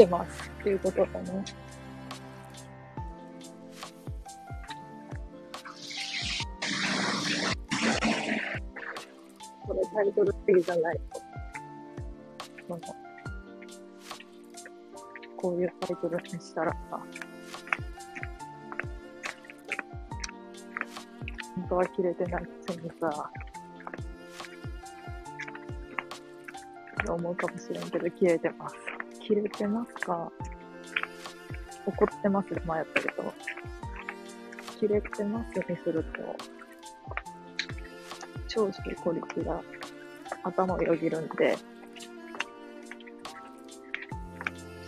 ってますっていうことだね。これタイトル的じゃないと。なんかこういうタイトルにしたらさ、本当は切れてないくせにさ、思うかもしれんけど、切れてます。切れてますか怒ってますで前やったけど、切れてますにすると、長州孤立が頭をよぎるんで、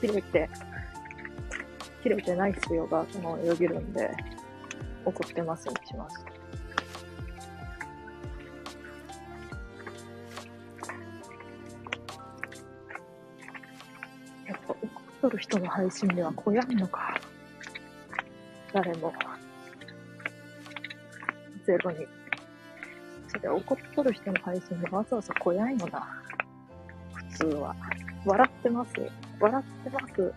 切れて、切れてないっすよが頭をよぎるんで、怒ってますにしました。とる人の配信では来やんのか。誰も。ゼロに。それ怒っとる人の配信でわざわざ来やんよな。普通は。笑ってます笑ってます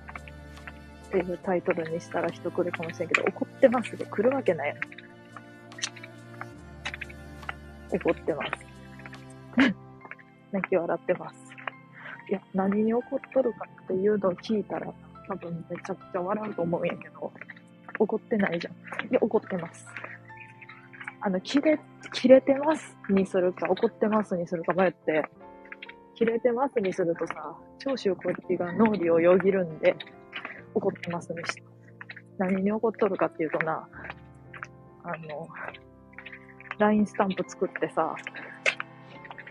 っていうタイトルにしたら人来るかもしれんけど、怒ってますで来るわけない。怒ってます。泣き笑ってます。いや、何に怒っとるかっていうのを聞いたら、多分めちゃくちゃ笑うと思うんやけど、怒ってないじゃん。いや、怒ってます。あの、切れ、切れてますにするか、怒ってますにするか迷って、切れてますにするとさ、長州小力が脳裏をよぎるんで、怒ってますにし。何に怒っとるかっていうとな、あの、LINE スタンプ作ってさ、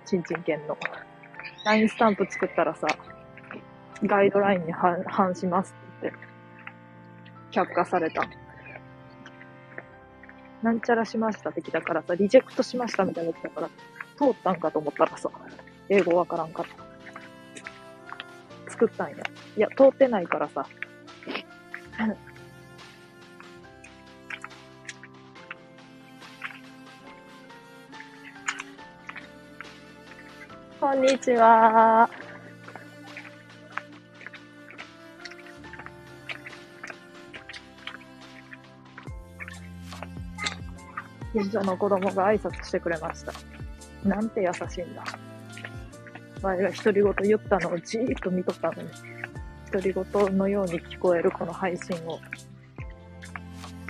ちんちん犬の。LINE スタンプ作ったらさ、ガイドラインに反しますってって、却下された。なんちゃらしましたって来たからさ、リジェクトしましたみたいなの来たから、通ったんかと思ったらさ、英語わからんかった。作ったんや。いや、通ってないからさ。んにちは。近所の子供が挨拶してくれました。なんて優しいんだ。前が独り言言ったのをじーっと見とったのに、独り言のように聞こえるこの配信を、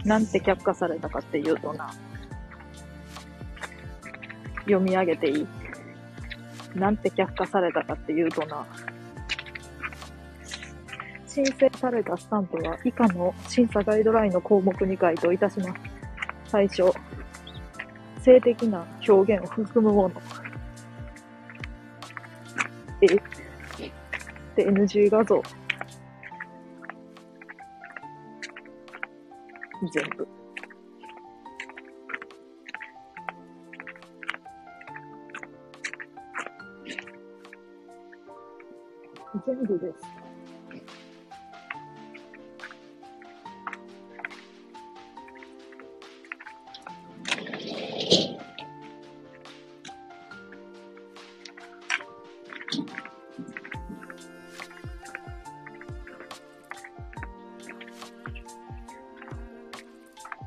なんて却下されたかっていうとな、読み上げていい？なんて却下されたかっていうとな、申請されたスタンプは以下の審査ガイドラインの項目に該当いたします。最初、性的な表現を含むもの。え？で、NG 画像。全部。全部です。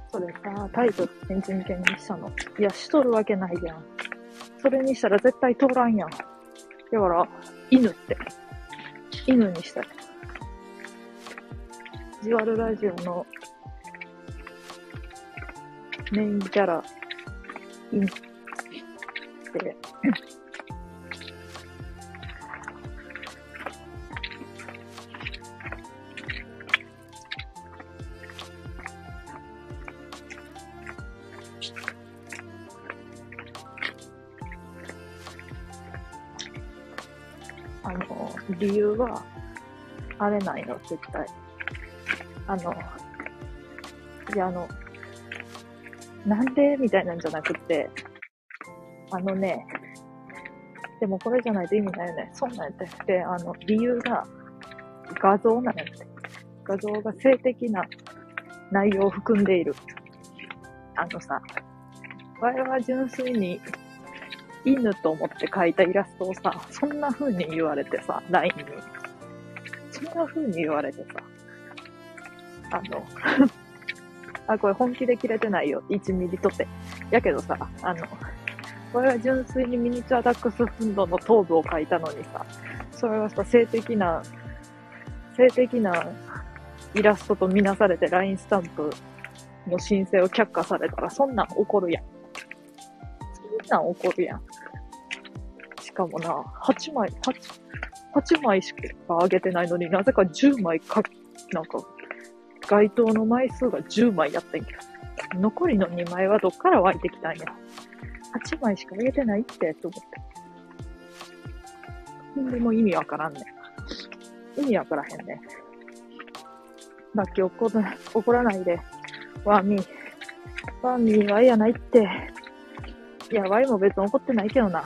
それさ、タイトル天人犬にしたの。いや、しとるわけないやん。それにしたら絶対通らんやん。だから、犬って。犬にしたい。ジワルラジオのメインキャラ、犬は、あれないの、絶対。あの、いや、あの、なんでみたいなんじゃなくて、あのね、でもこれじゃないと意味ないよね。そうなんやって。あの、理由が画像なんやって。画像が性的な内容を含んでいる。あのさ、我々は純粋に犬と思って描いたイラストをさ、そんな風に言われてさ、LINE に。そんな風に言われてさ、あの、あ、これ本気で切れてないよ。1ミリとて。やけどさ、あの、これは純粋にミニチュアダックスフンドの頭部を描いたのにさ、それはさ、性的な、性的なイラストとみなされて LINE スタンプの申請を却下されたら、そんなん怒るやん。そんなん怒るやん。かもな、8枚、8、8枚しか上げてないのになぜか10枚か、なんか、該当の枚数が10枚やってんけど。残りの2枚はどっから湧いてきたんや。8枚しか上げてないって、と思って。でも意味わからんね。意味わからへんね。ラッキー怒怒らないで。ワーミー。ワーミーは嫌ないって。いや、ワイも別に怒ってないけどな。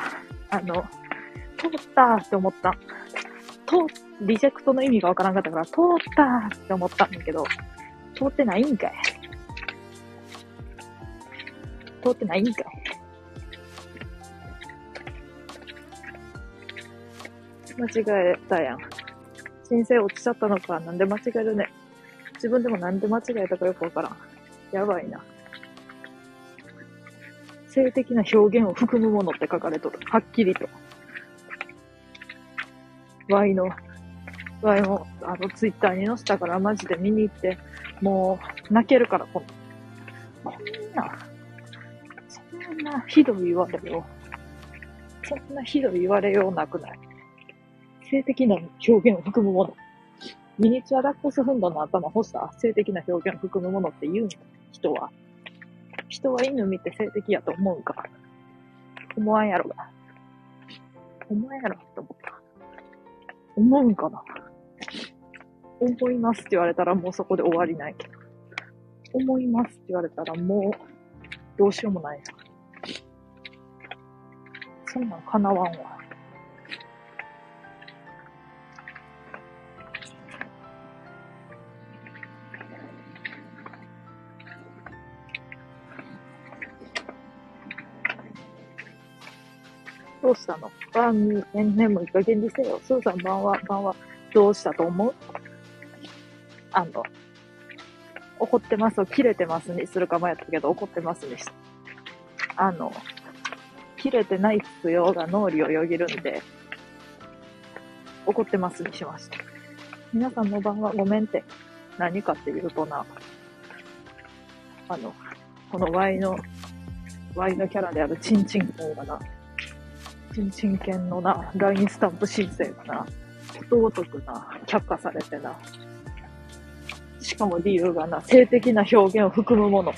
あの、通ったって思った。通、リジェクトの意味がわからんかったから、通ったって思ったんだけど、通ってないんかい。通ってないんかい。間違えたやん。申請落ちちゃったのか。なんで間違えるね。自分でもなんで間違えたかよくわからん。やばいな。性的な表現を含むものって書かれとる。はっきりと。Y の、Y も、あの、ツイッターに載せたからマジで見に行って、もう、泣けるから、こんこんな、そんなひどい言われよう。そんなひどい言われようなくない。性的な表現を含むもの。ミニチュアダックスフンドの頭干した性的な表現を含むものって言うん人は。人は犬見て性的やと思うか。思わんやろが。思わんやろって思った。思うんかな思いますって言われたらもうそこで終わりない。思いますって言われたらもうどうしようもないそんなん叶わんわ。どうしたの？バンに、ね、眠い加減にせよ。スーさん、晩は、晩は、どうしたと思う？あの、怒ってますを切れてますにするかもやったけど、怒ってますにした。あの、切れてない必要が脳裏をよぎるんで、怒ってますにしました。皆さんの晩はごめんって、何かっていうとな、あの、この Y の、Y のキャラであるチンチン君がな、チンチン犬のな、LINE スタンプ申請がな、ことごとくな、却下されてな。しかも理由がな、性的な表現を含むもの。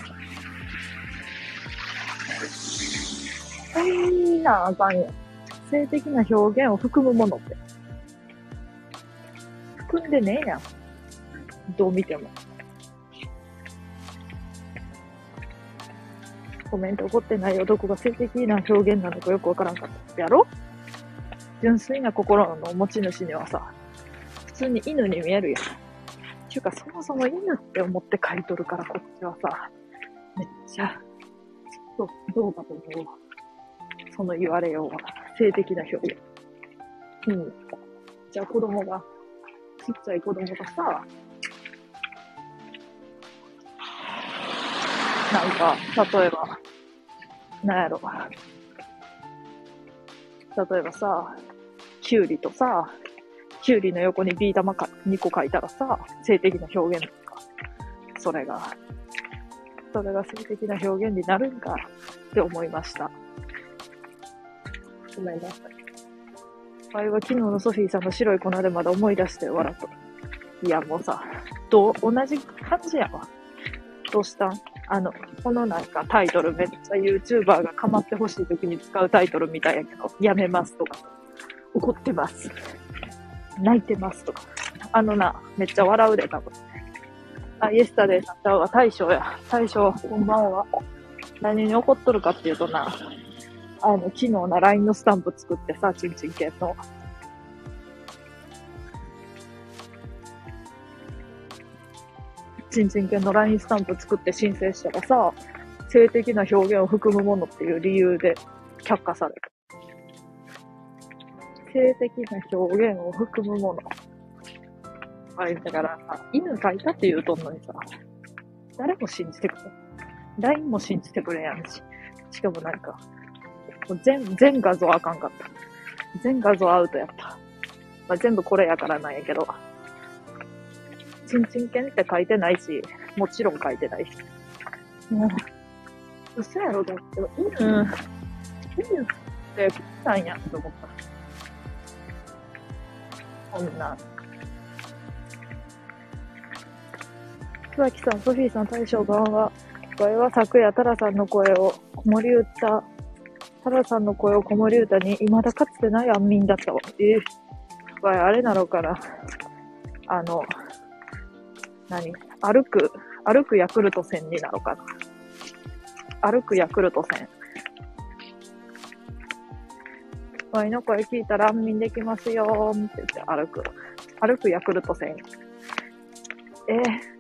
いいなあかんよ。性的な表現を含むものって。含んでねえやん。どう見ても。コメント怒ってない男が性的な表現なのかよくわからんかった。やろ？純粋な心の持ち主にはさ、普通に犬に見えるやん。ていうか、そもそも犬って思って書いとるから、こっちはさ、めっちゃ、ちょっとどうかと思うその言われようは、性的な表現。うん。じゃあ子供が、ちっちゃい子供がさ、なんか、例えば、なんやろ。例えばさ、キュウリとさ、キュウリの横にビー玉か2個書いたらさ、性的な表現とか、それが、それが性的な表現になるんかって思いました。ごめんなさい。あれは昨日のソフィーさんの白い粉でまだ思い出して笑っと。いや、もうさ、ど、同じ感じやわ。どうしたんあの、このなんかタイトルめっちゃ YouTuber が構ってほしい時に使うタイトルみたいやけど、やめますとか、怒ってます。泣いてますとか。あのな、めっちゃ笑うで、多分。あ、イエスタデーさんちゃうわ、大将や。大将、こんばんは。何に怒っとるかっていうとな、あの、昨日な LINE のスタンプ作ってさ、チンチン系の。チンチン犬の LINE スタンプ作って申請したらさ、性的な表現を含むものっていう理由で却下された。性的な表現を含むもの。あれだからさ、犬描いたって言うとんのにさ、誰も信じてくれん。LINE も信じてくれやんし。しかもなんか、もう全、全画像あかんかった。全画像アウトやった。まあ、全部これやからなんやけど。ちんちん犬って書いてないし、もちろん書いてないし。もう、嘘やろ、だって。犬、犬ってこんなんやんと思った。こんなん。椿さん、ソフィーさん、大将、こんばんは。これは昨夜、タラさんの声を子守歌、タラさんの声を子守歌に、未だかつてない安眠だったわ。ええわいあれなのかな。あの、何？歩く、歩くヤクルト戦になのかな。歩くヤクルト戦。わいの声聞いたら安眠できますよーって言って歩く。歩くヤクルト戦。えー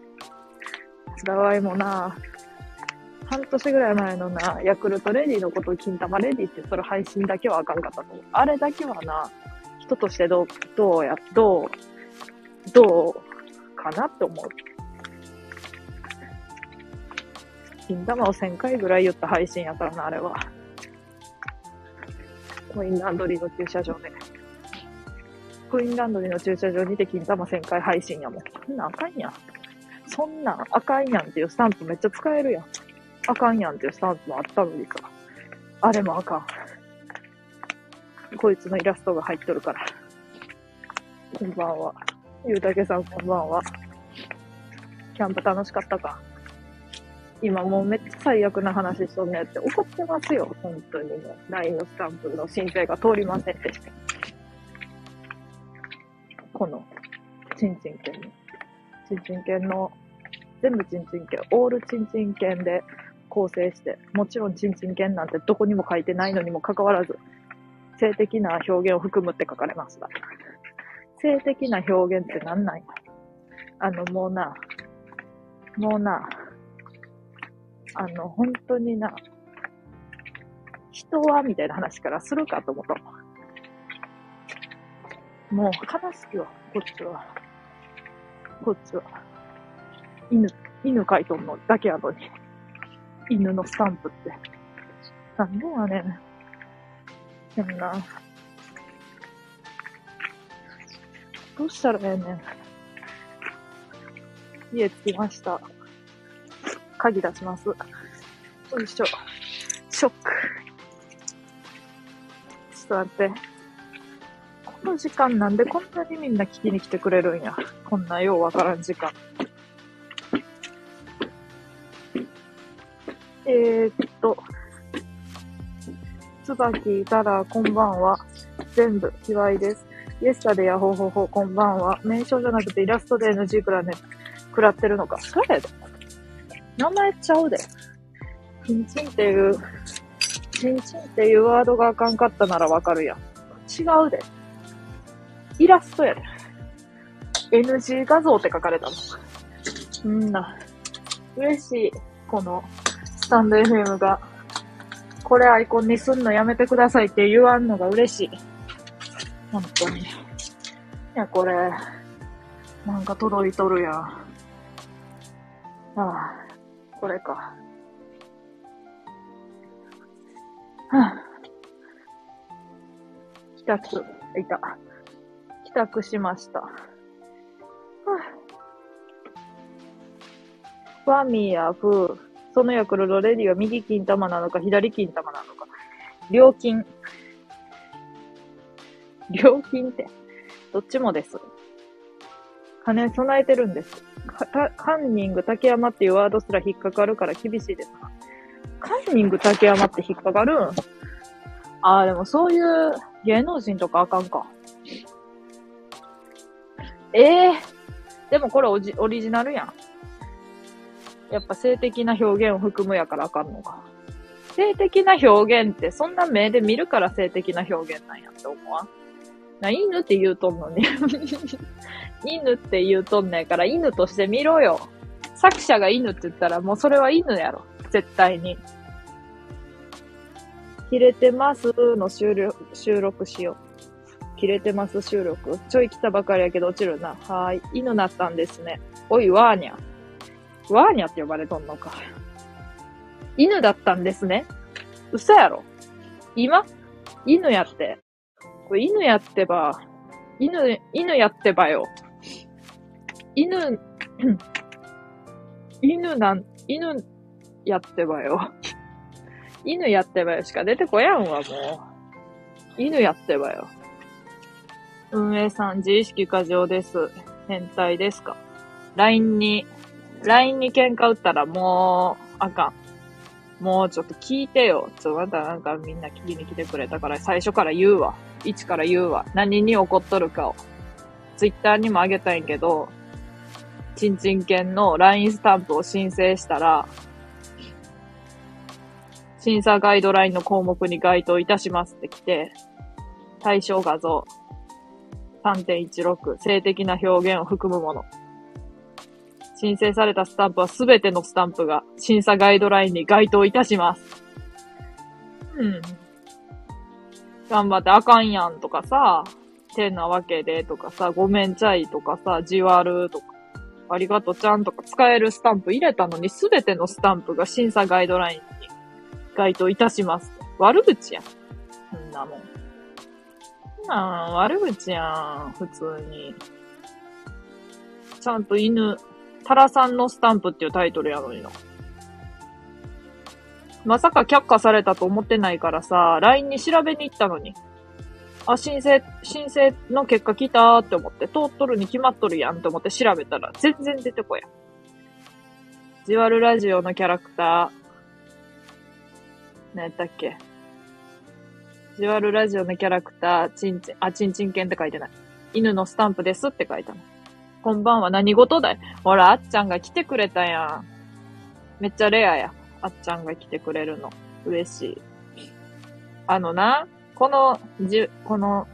だわいもな、半年ぐらい前のな、ヤクルトレディのことを金玉レディってそれ配信だけはあかんかったと思う。あれだけはな、人としてどう、どうや、どう、どうかなって思う。金玉を1000回ぐらい言った配信やからな、あれは。コインランドリーの駐車場で。コインランドリーの駐車場にて金玉1000回配信やもん。そんなあかんやん。そんなんあかんやんっていうスタンプめっちゃ使えるやん。あかんやんっていうスタンプもあったのにさ。あれもあかん。こいつのイラストが入っとるから。こんばんは。ゆうたけさんこんばんは。キャンプ楽しかったか？今もうめっちゃ最悪な話しとんねって怒ってますよ。本当にもう。LINE のスタンプの申請が通りませんでした。この、ちんちん犬の。ちんちん犬の全部チンチン犬、オールチンチン犬で構成して、もちろんチンチン犬なんてどこにも書いてないのにもかかわらず、性的な表現を含むって書かれました。性的な表現ってなんなんやあの、もうな、もうな、あの、本当にな、人はみたいな話からするかと思ったもう悲しいわ、こっちは。こっちは。犬、犬描いとんのだけやのに。犬のスタンプって。なんでやねん。でもな。どうしたらええねん。家着きました。鍵出します。よいしょ。ショック。ちょっと待って。この時間なんでこんなにみんな聞きに来てくれるんや。こんなようわからん時間。えー、っと、椿たら、こんばんは。全部、ひわいです。イエスタでやほうほうほう、こんばんは。名称じゃなくてイラストで NG くらね、食らってるのか。そうやで。名前ちゃうで。チンチンっていう、チンチンっていうワードがあかんかったならわかるやん。違うで。イラストやで。NG 画像って書かれたの。んな。嬉しい。この、スタンド FM が、これアイコンにすんのやめてくださいって言わんのが嬉しい。本当に。いや、これ、なんか届いとるやん。ああ、これか。はあ、帰宅、いた。帰宅しました。はあ、ファミヤフー。そのヤクルトレディは右金玉なのか、左金玉なのか。両金。両金って、どっちもです。金備えてるんです。カンニング竹山っていうワードすら引っかかるから厳しいですかカンニング竹山って引っかかるん？ああ、でもそういう芸能人とかあかんか。ええー、でもこれオリオリジナルやん。やっぱ性的な表現を含むやからあかんのか。性的な表現ってそんな目で見るから性的な表現なんやって思わん？な、犬って言うとんのに 犬って言うとんねんから犬として見ろよ。作者が犬って言ったらもうそれは犬やろ。絶対に。切れてますの収録収録しよう切れてます収録。ちょい来たばかりやけど落ちるな。はーい。犬なったんですね。おい、ワーニャ。ワーニャって呼ばれとんのか。犬だったんですね。嘘やろ。今？犬やって。これ犬やってば、犬、犬やってばよ。犬、犬なん、犬やってばよ。犬やってばよしか出てこやんわ、もう。犬やってばよ。運営さん、自意識過剰です。変態ですか ?LINE に、LINE に喧嘩打ったらもう、あかん。もうちょっと聞いてよ。ちょ、またなんかみんな聞きに来てくれたから最初から言うわ。一から言うわ。何に怒っとるかを。ツイッターにもあげたいんけど、ちんちん犬の LINE スタンプを申請したら、審査ガイドラインの項目に該当いたしますって来て、対象画像3.16性的な表現を含むもの。申請されたスタンプはすべてのスタンプが審査ガイドラインに該当いたします。うん。頑張ってあかんやんとかさ、てなわけでとかさ、ごめんちゃいとかさ、じわるとか、ありがとちゃんとか使えるスタンプ入れたのにすべてのスタンプが審査ガイドラインに該当いたします。悪口やん。そんなもん。そんなん悪口やん、普通に。ちゃんと犬、タラさんのスタンプっていうタイトルやのにな。まさか却下されたと思ってないからさ、LINE に調べに行ったのに。あ、申請、申請の結果来たーって思って、通っとるに決まっとるやんって思って調べたら、全然出てこやん。ジワルラジオのキャラクター、何やったっけ？ジュアルラジオのキャラクター、チンチン、あ、チンチン犬って書いてない。犬のスタンプですって書いたの。こんばんは、何事だい？ほら、あっちゃんが来てくれたやん。めっちゃレアや。あっちゃんが来てくれるの。嬉しい。あのな、この、じ、この、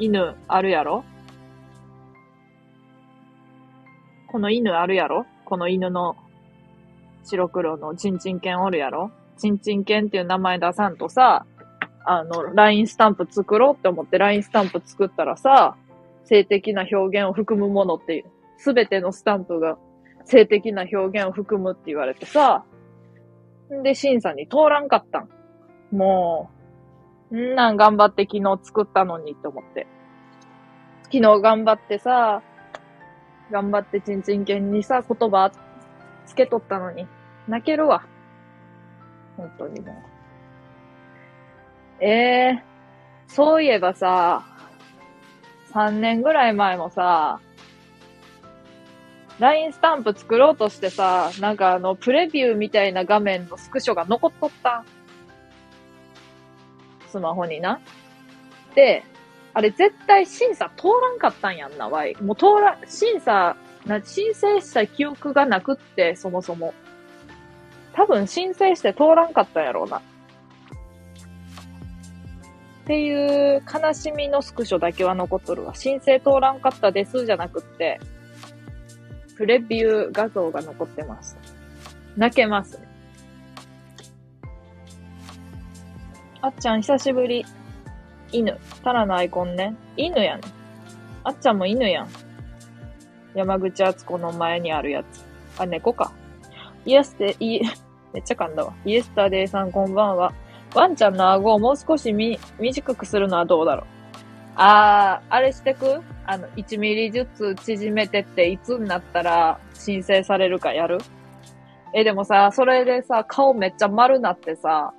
犬あるやろ？この犬あるやろ？この犬の白黒のチンチン犬おるやろ？ちんちん犬っていう名前出さんとさ、あの、LINE スタンプ作ろうって思って LINE スタンプ作ったらさ、性的な表現を含むものっていう、すべてのスタンプが性的な表現を含むって言われてさ、んで審査に通らんかったん。もう、んなん頑張って昨日作ったのにって思って。昨日頑張ってさ、頑張ってちんちん犬にさ、言葉つけとったのに、泣けるわ。本当にもう。ええー、そういえばさ、3年ぐらい前もさ、LINE スタンプ作ろうとしてさ、なんかあの、プレビューみたいな画面のスクショが残っとった。スマホにな。で、あれ絶対審査通らんかったんやんな、わい。もう通ら、審査、な、申請した記憶がなくって、そもそも。多分申請して通らんかったんやろうな。っていう悲しみのスクショだけは残っとるわ。申請通らんかったですじゃなくって、プレビュー画像が残ってます。泣けますね。あっちゃん久しぶり。犬。タラのアイコンね。犬やね。あっちゃんも犬やん。山口敦子の前にあるやつ。あ、猫か。イエスで、い、めっちゃ噛んだわ。イエスタデイさんこんばんは。ワンちゃんの顎をもう少しみ、短くするのはどうだろう？あー、あれしてく？あの、1ミリずつ縮めてっていつになったら申請されるかやる？え、でもさ、それでさ、顔めっちゃ丸なってさ、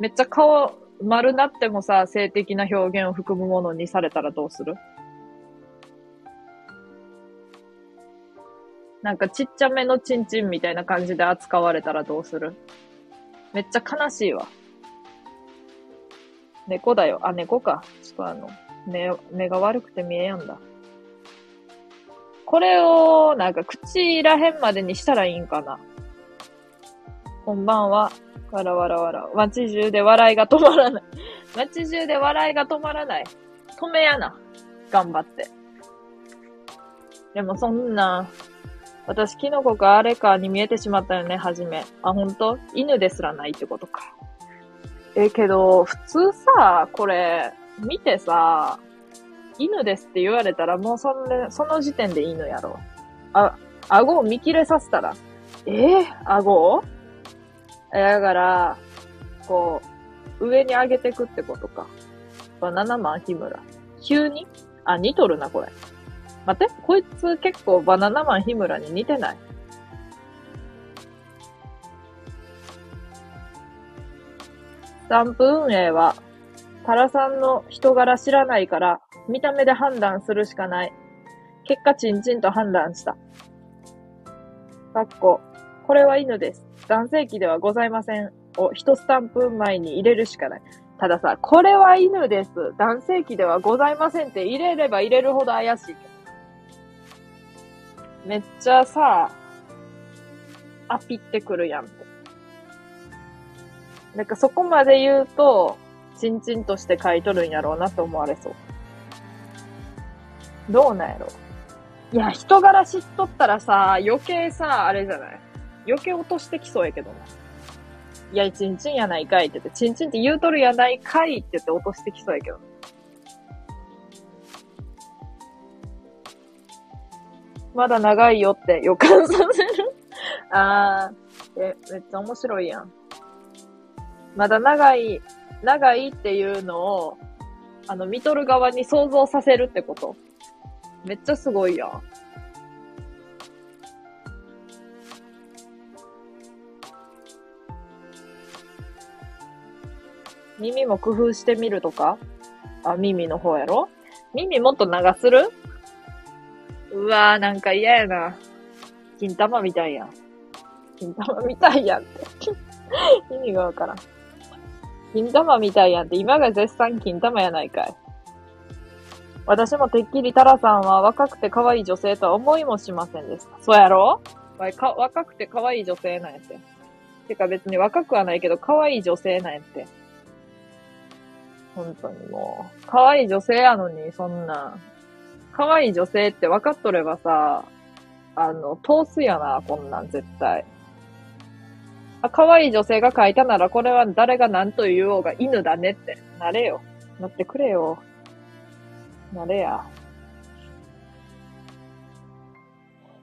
めっちゃ顔丸なってもさ、性的な表現を含むものにされたらどうする？なんかちっちゃめのチンチンみたいな感じで扱われたらどうする？めっちゃ悲しいわ。猫だよ。あ、猫か。ちょっとあの、目、目が悪くて見えやんだ。これを、なんか口らへんまでにしたらいいんかな。こんばんは。わらわらわら。街中で笑いが止まらない。街中で笑いが止まらない。止めやな。頑張って。でもそんな、私、キノコかあれかに見えてしまったよね、はじめ。あ、ほんと犬ですらないってことか。え、けど、普通さ、これ、見てさ、犬ですって言われたらもうそん、その時点で犬やろ。あ、顎を見切れさせたら、えー、顎を？えだから、こう、上に上げてくってことか。バナナマン日村。急に？あ、似とるな、これ。待って、こいつ結構バナナマン日村に似てない？スタンプ運営は、タラさんの人柄知らないから、見た目で判断するしかない。結果、チンチンと判断した。かっこ、これは犬です。男性器ではございません。を一スタンプ前に入れるしかない。たださ、これは犬です。男性器ではございませんって入れれば入れるほど怪しい。めっちゃさ、アピってくるやんって。なんかそこまで言うと、チンチンとして書いとるんやろうなって思われそう。どうなんやろいや、人柄知っとったらさ、余計さ、あれじゃない余計落としてきそうやけどな。いや、チンチンやないかいって言って、チンチンって言うとるやないかいって言って落としてきそうやけど。まだ長いよって予感させる あー、え、めっちゃ面白いやん。まだ長い、長いっていうのを、あの、見とる側に想像させるってことめっちゃすごいやん。耳も工夫してみるとか？あ、耳の方やろ？耳もっと長する？うわーなんか嫌やな。金玉みたいやん。金玉みたいやんって。意味がわからん。金玉みたいやんって今が絶賛金玉やないかい。私もてっきりタラさんは若くて可愛い女性とは思いもしませんでした。そうやろ？わか若くて可愛い女性なんやって。てか別に若くはないけど可愛い女性なんやって。本当にもう。可愛い女性やのに、そんな。可愛い女性って分かっとればさ、あの、通すやな、こんなん絶対。あ、可愛い女性が書いたなら、これは誰が何と言おうが犬だねって。なれよ。なってくれよ。なれや。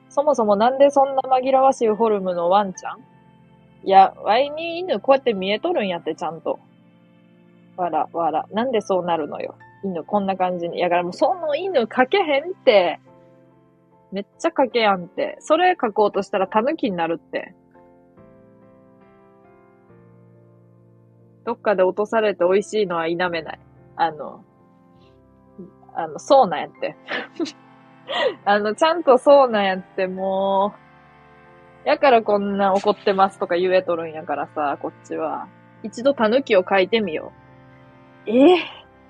そもそもなんでそんな紛らわしいフォルムのワンちゃん？いや、ワイに犬こうやって見えとるんやって、ちゃんと。わら、わら。なんでそうなるのよ？犬こんな感じに。やからもうその犬描けへんって。めっちゃ描けやんって。それ描こうとしたら狸になるって。どっかで落とされて美味しいのは否めない。あの、あの、そうなんやって。あの、ちゃんとそうなんやって、もう、やからこんな怒ってますとか言えとるんやからさ、こっちは。一度狸を書いてみよう。ええ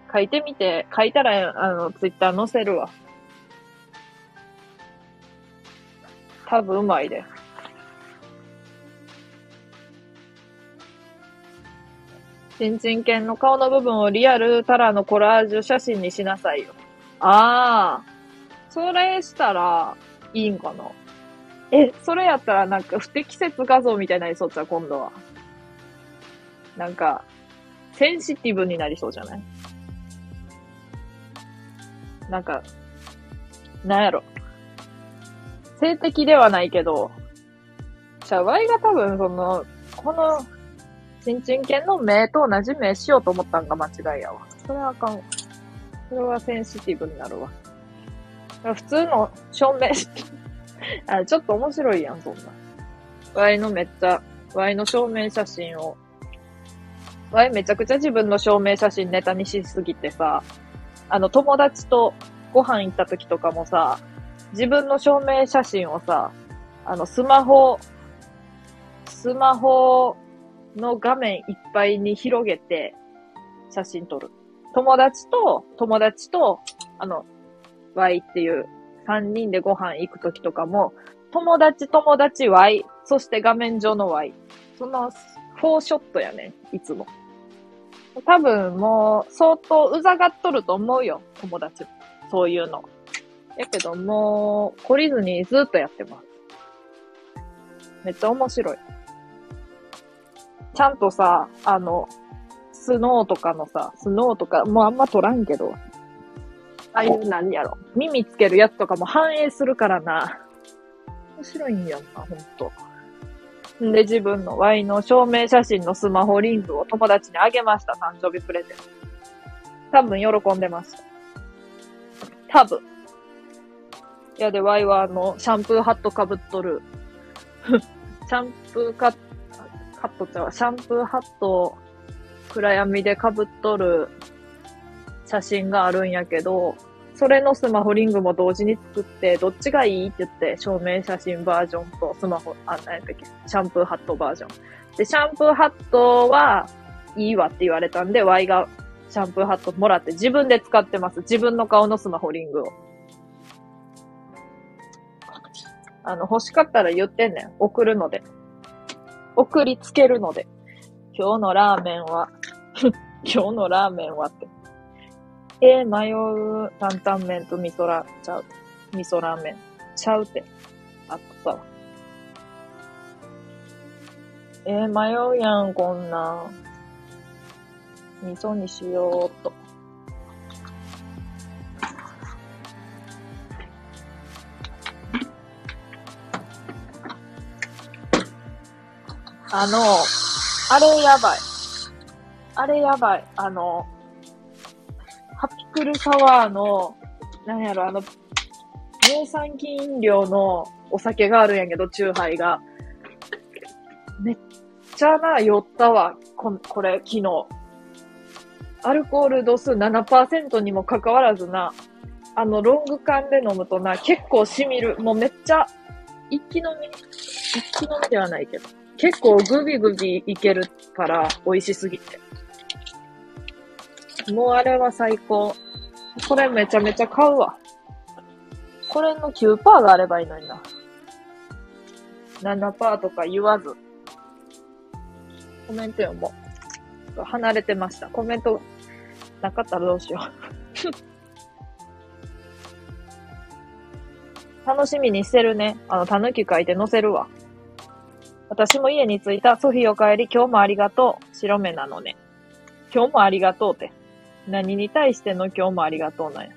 ー、書いてみて、書いたら、あの、ツイッター載せるわ。多分うまいです。新人犬の顔の部分をリアルタラのコラージュ写真にしなさいよ。ああ。それしたら、いいんかな？え、それやったらなんか不適切画像みたいになりそうじゃ、今度は。なんか、センシティブになりそうじゃない？なんか、なんやろ。性的ではないけど、じゃあ、ワイが多分、その、この、チンチン犬の目と同じ目しようと思ったんが間違いやわ。それはあかん。それはセンシティブになるわ。普通の照明 あ、ちょっと面白いやん、そんな。ワイのめっちゃ、ワイの証明写真をわいめちゃくちゃ自分の証明写真ネタにしすぎてさ、あの友達とご飯行った時とかもさ、自分の証明写真をさ、あのスマホ、スマホの画面いっぱいに広げて写真撮る。友達と、友達と、あの、Y っていう3人でご飯行く時とかも、友達、友達、Y、そして画面上の Y。そのフォーショットやね、いつも。多分もう相当うざがっとると思うよ、友達。そういうの。やけどもう、懲りずにずっとやってます。めっちゃ面白い。ちゃんとさ、あの、スノーとかのさ、スノーとか、もうあんま撮らんけど、ああいう何やろ。耳つけるやつとかも反映するからな。面白いんやんな、ほんと。んで、自分の Y の証明写真のスマホリングを友達にあげました、誕生日プレゼント。多分喜んでました。多分。いやで、ワイはあの、シャンプーハットかぶっとる。シャンプーカッカットちゃうシャンプーハットを暗闇でかぶっとる写真があるんやけど、それのスマホリングも同時に作って、どっちがいいって言って、証明写真バージョンとスマホ、あ、何やったっけ、シャンプーハットバージョン。で、シャンプーハットはいいわって言われたんで、Y がシャンプーハットもらって自分で使ってます。自分の顔のスマホリングを。あの、欲しかったら言ってんねん。送るので。送りつけるので。今日のラーメンは 今日のラーメンはって。えー、迷う担々麺と味噌ラーちゃう。味噌ラーメン。ちゃうって。あったわ。えー、迷うやん、こんな。味噌にしようっと。あの、あれやばい。あれやばい。あの、ハピクルサワーの、なんやろ、あの、乳酸菌飲料のお酒があるんやけど、チューハイが。めっちゃな、酔ったわ。ここれ、昨日。アルコール度数7%にもかかわらずな、あの、ロング缶で飲むとな、結構染みる。もうめっちゃ、一気飲み一気飲みではないけど。結構グビグビいけるから美味しすぎて。もうあれは最高。これめちゃめちゃ買うわ。これの9%があればいいのにな。7%とか言わず。コメント読もう。離れてました。コメントなかったらどうしよう。楽しみにしてるね。あの、たぬき書いて載せるわ。私も家に着いた。ソフィーお帰り。今日もありがとう。白目なのね。今日もありがとうって。何に対しての今日もありがとうなんや。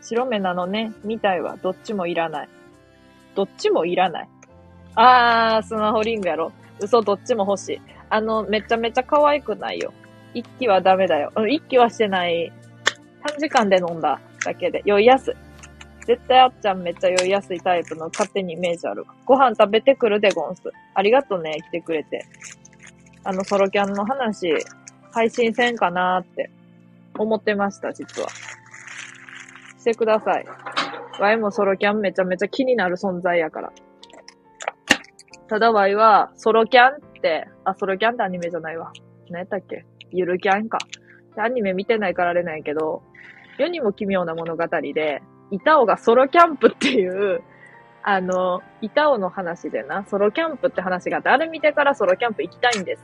白目なのね。みたいはどっちもいらない。どっちもいらない。あー、スマホリングやろ。嘘、どっちも欲しい。あの、めちゃめちゃ可愛くないよ。一気はダメだよ。一気はしてない。短時間で飲んだだけで。酔いやすい。絶対あっちゃんめっちゃ酔いやすいタイプの勝手にイメージある。ご飯食べてくるでゴンス。ありがとうね、来てくれて。あの、ソロキャンの話、配信せんかなーって思ってました、実は。してください。ワイもソロキャンめちゃめちゃ気になる存在やから。ただワイは、ソロキャンって、あ、ソロキャンってアニメじゃないわ。何やったっけ？ゆるキャンか。アニメ見てないからあれないけど、世にも奇妙な物語で、板尾がソロキャンプっていう、あの、板尾の話でな、ソロキャンプって話があって、あれ見てからソロキャンプ行きたいんです。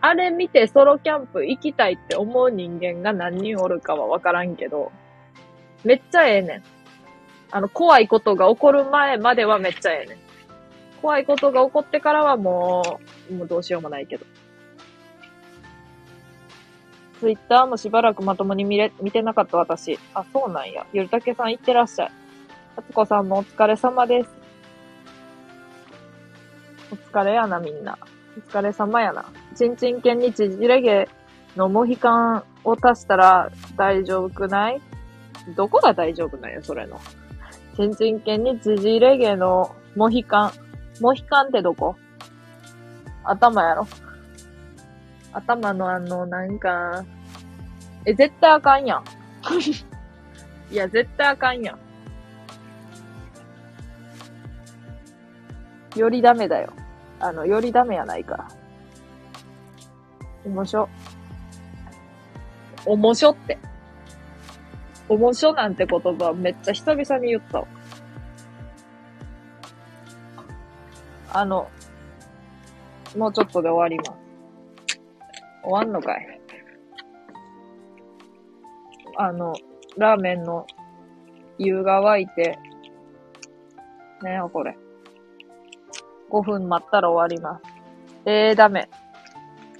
あれ見てソロキャンプ行きたいって思う人間が何人おるかはわからんけど、めっちゃええねん。あの、怖いことが起こる前まではめっちゃええねん。怖いことが起こってからはもう、もうどうしようもないけど。ツイッターもしばらくまともに見れ、見てなかった私。あ、そうなんや。ゆるたけさん行ってらっしゃい。あつこさんもお疲れ様です。お疲れやな、みんな。お疲れ様やな。ちんちん犬にちじれ毛のモヒカンを足したら大丈夫くない？どこが大丈夫なんや、それの。ちんちん犬にちじれ毛のモヒカン。モヒカンってどこ？頭やろ頭のあの、なんか、え、絶対あかんやん。いや、絶対あかんやん。よりダメだよ。あの、よりダメやないか。おもしょ。おもしょって。おもしょなんて言葉めっちゃ久々に言ったわ。あの、もうちょっとで終わります。終わんのかい？あの、ラーメンの湯が沸いて、ねえ、これ？5分待ったら終わります。えー、ダメ。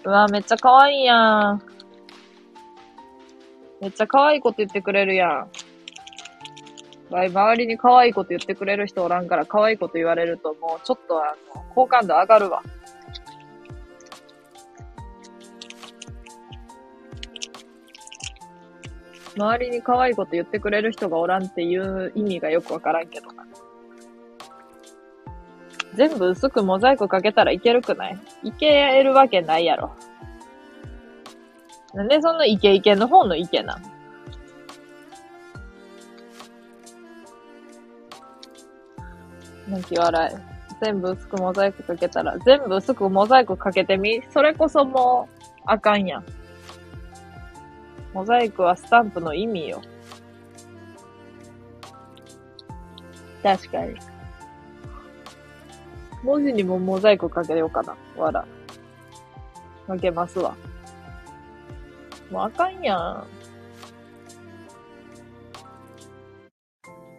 うわ、めっちゃ可愛いやん。めっちゃ可愛いこと言ってくれるやん。わい周りに可愛いこと言ってくれる人おらんから可愛いこと言われるともうちょっとあの、好感度上がるわ。周りに可愛いこと言ってくれる人がおらんっていう意味がよくわからんけどな。全部薄くモザイクかけたらいけるくない？いけるわけないやろ。なんでそのイケイケの方のイケなん？泣き笑い。全部薄くモザイクかけたら、全部薄くモザイクかけてみ？それこそもう、あかんやん。モザイクはスタンプの意味よ。確かに。文字にもモザイクかけようかな。わら。かけますわ。もうあかんやん。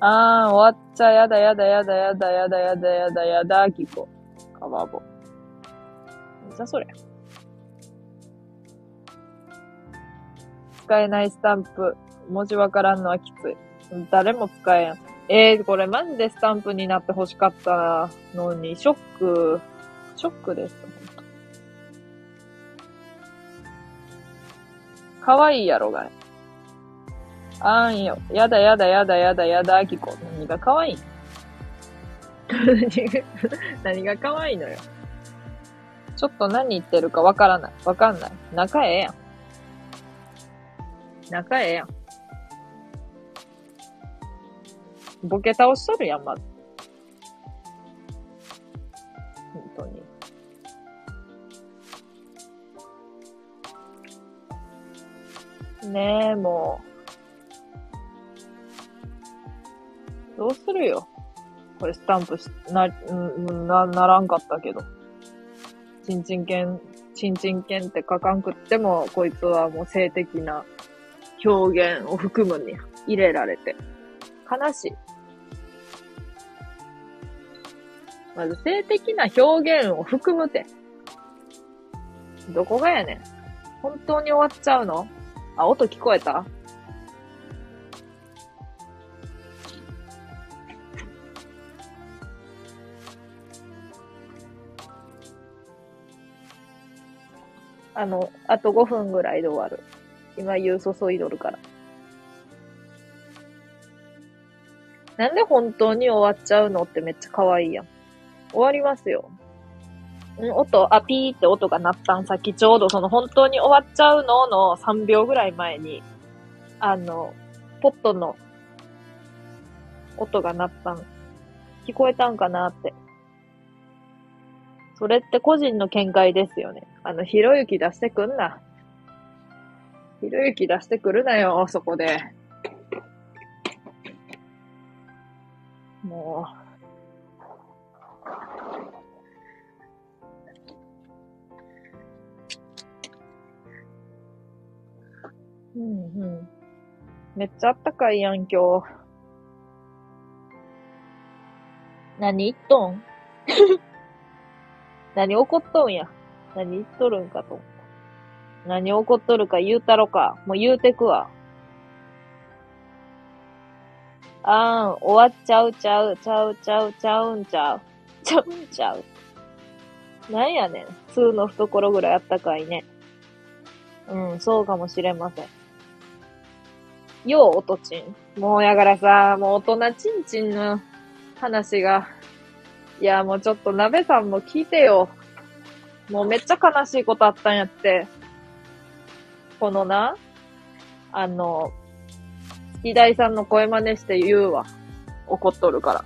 あー、終わっちゃ、やだやだやだやだやだやだやだやだ、キコ。かわぼ。じゃそれ。使えないスタンプ。文字わからんのはきつい。誰も使えん。えー、これマジでスタンプになって欲しかったのに、ショック、ショックです。かわいいやろがい。あんよ。やだやだやだやだやだ、あきこ。何がかわい？い 何がかわいいのよ。ちょっと何言ってるかわからない。わかんない。仲ええやん。仲ええやん。ボケ倒しとるやん、まず。本当に。ねえ、もう。どうするよ。これスタンプし、な、ん、な、ならんかったけど。ちんちん犬、ちんちん犬って書かんくっても、こいつはもう性的な表現を含むに入れられて。悲しい。まず性的な表現を含むて。どこがやねん。本当に終わっちゃうの？あ、音聞こえた？あの、あと5分ぐらいで終わる。今湯注いどるから。なんで本当に終わっちゃうのってめっちゃ可愛いやん。終わりますよ。ん音、あ、ピーって音が鳴ったん。さっきちょうどその本当に終わっちゃうのの3秒ぐらい前に、あの、ポットの音が鳴ったん。聞こえたんかなって。それって個人の見解ですよね。あの、ひろゆき出してくんな。ひろゆき出してくるなよ、そこで。もう。うんうん。めっちゃあったかいやん、今日。何言っとん？何怒っとんや？何言っとるんかと。何怒っとるか言うたろか。もう言うてくわ。あーん、終わっちゃうちゃう、ちゃうちゃうちゃうんちゃう。ちゃうんちゃう。なんやねん。通の懐ぐらいあったかいね。うん、そうかもしれません。よう、おとちん。もうやからさ、もう大人ちんちんの話が。いや、もうちょっと鍋さんも聞いてよ。もうめっちゃ悲しいことあったんやって。このな、あの、月大さんの声真似して言うわ。怒っとるから。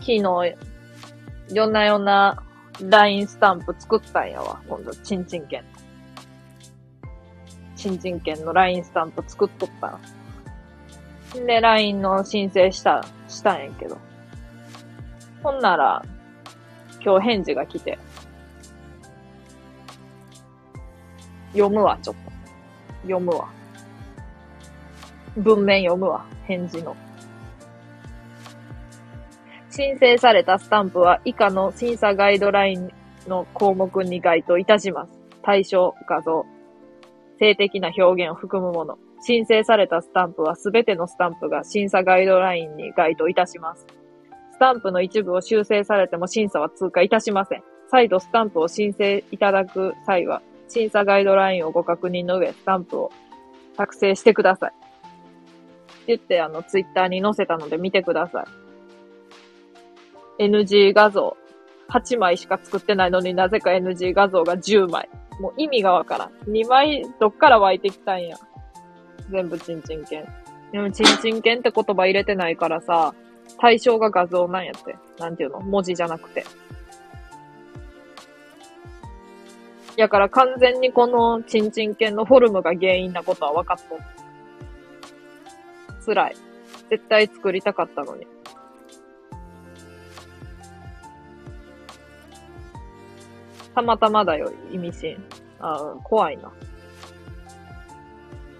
昨日、夜な夜な LINE スタンプ作ったんやわ。今度、ちんちん券。ちんちん券の LINE スタンプ作っとったん。で、LINE の申請した、したんやけど。ほんなら、今日返事が来て。読むわ、ちょっと。読むわ。文面読むわ、返事の。申請されたスタンプは以下の審査ガイドラインの項目に該当いたします。対象画像。性的な表現を含むもの。申請されたスタンプはすべてのスタンプが審査ガイドラインに該当いたします。スタンプの一部を修正されても審査は通過いたしません。再度スタンプを申請いただく際は、審査ガイドラインをご確認の上、スタンプを作成してください。って言って、あの、ツイッターに載せたので見てください。NG 画像。8枚しか作ってないのになぜか NG 画像が10枚。もう意味がわからん。2枚どっから湧いてきたんや。全部チンチン犬。でもチンチン犬って言葉入れてないからさ、対象が画像なんやって。なんていうの？文字じゃなくて。やから完全にこのチンチン犬のフォルムが原因なことは分かっと辛い。絶対作りたかったのに。たまたまだよ、意味深。ああ、怖いな。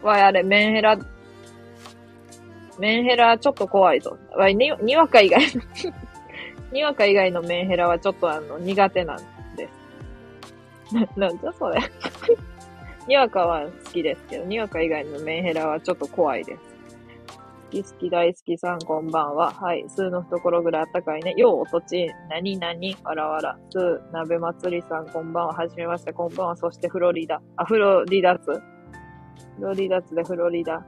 わい、あれ、メンヘラ、メンヘラちょっと怖いぞ。わい、に、にわか以外の にわか以外のメンヘラはちょっとあの、苦手なんで。な、なんじゃそれ にわかは好きですけど、にわか以外のメンヘラはちょっと怖いです。好き好き大好きさんこんばんは。はい。数の懐ぐらいあったかいね。ようおとちん。なになにわらわら。数、鍋祭りさんこんばんは。はじめまして。こんばんは。そしてフロリダ。あ、フロリダツフロリダツでフロリダ。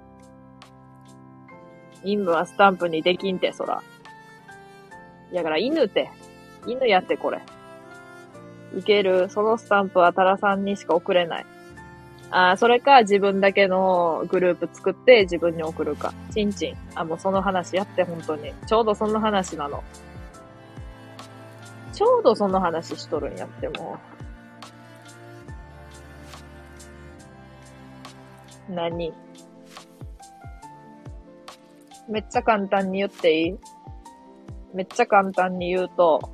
陰部はスタンプにできんて、そら。やから犬って。犬やってこれ。いける。そのスタンプはタラさんにしか送れない。あそれか自分だけのグループ作って自分に送るか。ちんちん。あ、もうその話やって、本当に。ちょうどその話なの。ちょうどその話しとるんやって、もう。何？めっちゃ簡単に言っていい？めっちゃ簡単に言うと、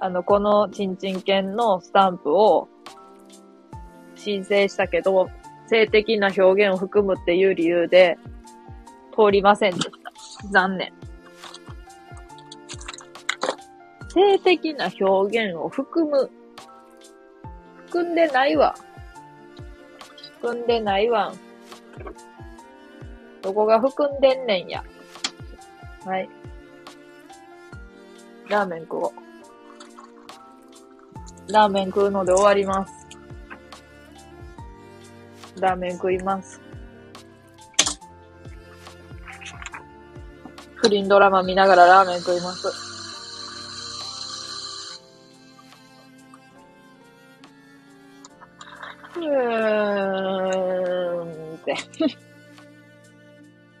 あの、このちんちん犬のスタンプを申請したけど、性的な表現を含むっていう理由で通りませんでした。残念。性的な表現を含む。含んでないわ。含んでないわ。どこが含んでんねんや。はい。ラーメン食おう。ラーメン食うので終わります。ラーメン食います。不倫ドラマ見ながらラーメン食います。うーんって。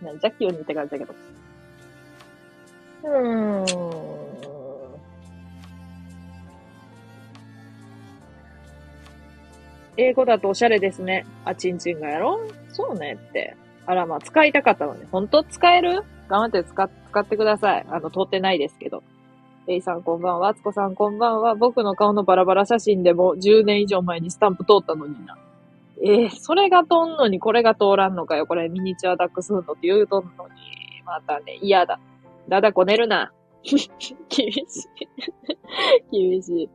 なんじゃ急にって感じだけど。うーん。英語だとおしゃれですね。あ、ちんちんがやろそうねって。あら、まあ、使いたかったのに。本当使える？頑張って使、使ってください。あの、通ってないですけど。えいさんこんばんは。つこさんこんばんは。僕の顔のバラバラ写真でも10年以上前にスタンプ通ったのにな。えー、それが通んのにこれが通らんのかよ。これミニチュアダックスフンドって言うとんのに。またね、嫌だ。だだこねるな。厳しい。厳しい。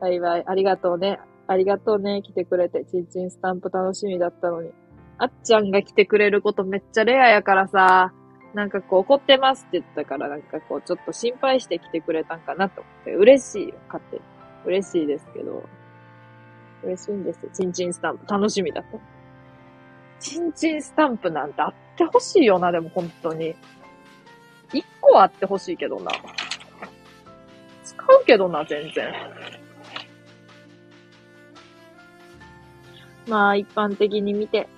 バイバイ。ありがとうね。ありがとうね、来てくれて。ちんちんスタンプ楽しみだったのに。あっちゃんが来てくれることめっちゃレアやからさ、なんかこう怒ってますって言ったから、なんかこうちょっと心配して来てくれたんかなと思って、嬉しいよ、勝手に。嬉しいですけど。嬉しいんですよ。ちんちんスタンプ楽しみだと。ちんちんスタンプなんてあってほしいよな、でも本当に。一個はあってほしいけどな。使うけどな、全然。まあ、一般的に見て、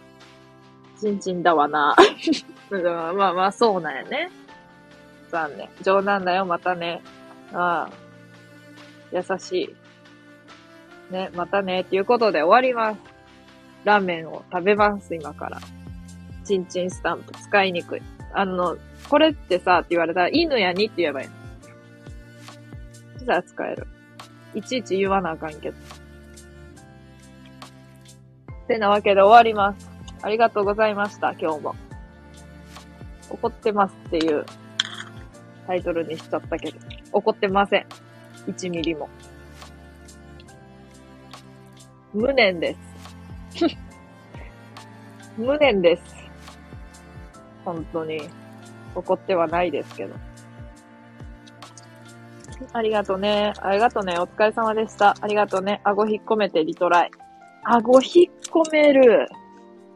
ちんちんだわな。まあまあ、そうなんやね。残念。冗談だよ、またね。ああ。優しい。ね、またね。ということで終わります。ラーメンを食べます、今から。ちんちんスタンプ使いにくい。あの、これってさ、って言われたら、犬やにって言えばいいの。そしたら使える。いちいち言わなあかんけど。てなわけで終わります。ありがとうございました、今日も。怒ってますっていうタイトルにしちゃったけど、怒ってません。1ミリも。無念です。無念です。本当に。怒ってはないですけど。ありがとね。ありがとね。お疲れ様でした。ありがとね。顎引っ込めてリトライ。顎引っ込める。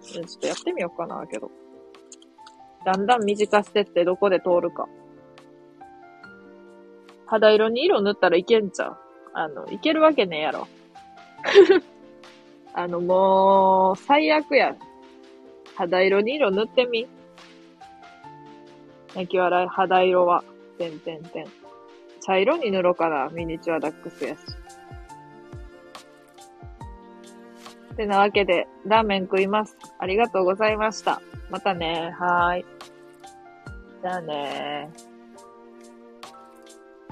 ちょっとやってみようかな、けど。だんだん短してってどこで通るか。肌色に色塗ったらいけんちゃうあの、いけるわけねえやろ。あの、もう、最悪や。肌色に色塗ってみ。泣き笑い、肌色は、てんてんてん。茶色に塗ろうかな、ミニチュアダックスやし。てなわけで、ラーメン食います。ありがとうございました。またね。はーい。じゃあねー。